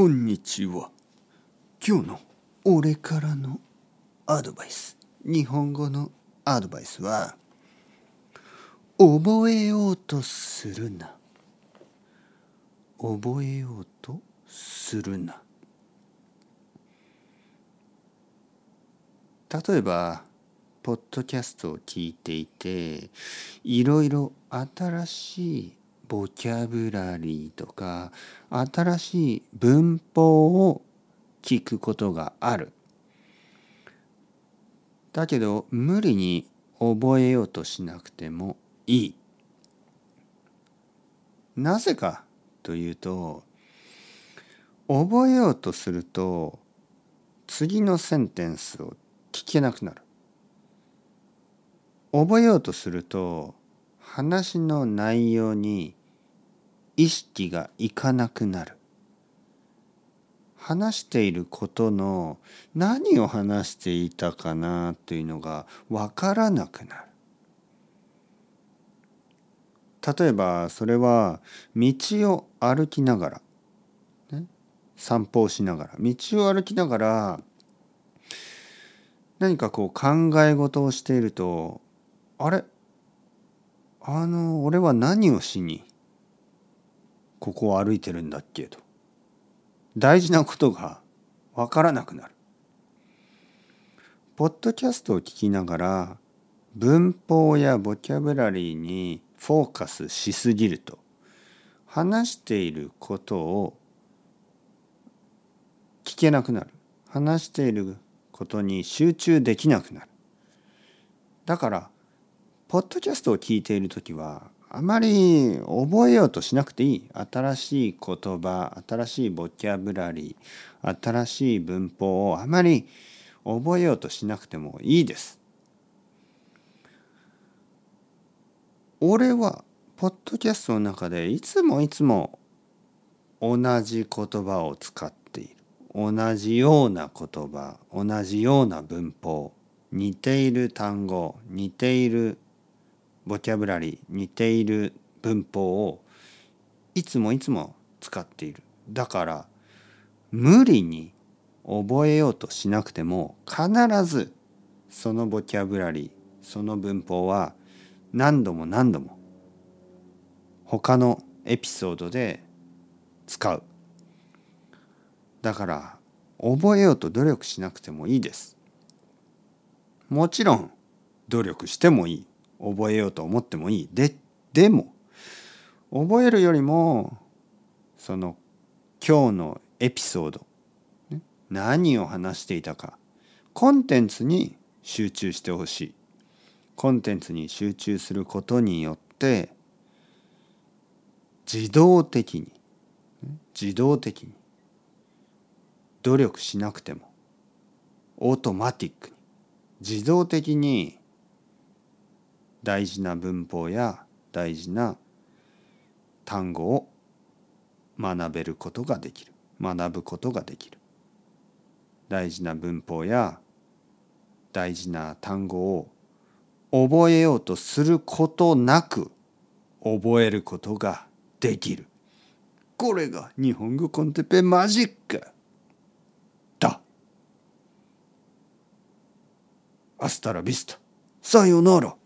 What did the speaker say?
こんにちは。今日の俺からのアドバイス。日本語のアドバイスは、覚えようとするな。覚えようとするな。例えば、ポッドキャストを聞いていて、いろいろ新しいボキャブラリーとか新しい文法を聞くことがある。だけど無理に覚えようとしなくてもいい。なぜかというと覚えようとすると次のセンテンスを聞けなくなる。覚えようとすると話の内容に意識がいかなくなる。話していることの何を話していたかなというのが分からなくなる。例えばそれは道を歩きながら、ね、散歩をしながら道を歩きながら何かこう考え事をしているとあれ？あの俺は何をしにここを歩いてるんだっけと。大事なことがわからなくなる。ポッドキャストを聞きながら文法やボキャブラリーにフォーカスしすぎると話していることを聞けなくなる。話していることに集中できなくなる。だからポッドキャストを聞いている時はあまり覚えようとしなくていい新しい言葉新しいボキャブラリー新しい文法をあまり覚えようとしなくてもいいです。俺はポッドキャストの中でいつもいつも同じ言葉を使っている同じような言葉同じような文法似ている単語似ているボキャブラリー似ている文法をいつもいつも使っているだから無理に覚えようとしなくても必ずそのボキャブラリーその文法は何度も何度も他のエピソードで使う。だから覚えようと努力しなくてもいいです。もちろん努力してもいい。覚えようと思ってもいい。で、でも、覚えるよりも、その、今日のエピソード、何を話していたか、コンテンツに集中してほしい。コンテンツに集中することによって、自動的に、自動的に、努力しなくても、オートマティックに、自動的に大事な文法や大事な単語を学べることができる。学ぶことができる。大事な文法や大事な単語を覚えようとすることなく覚えることができる。これが日本語コンテペマジックだ。アスタラビスタさよなら。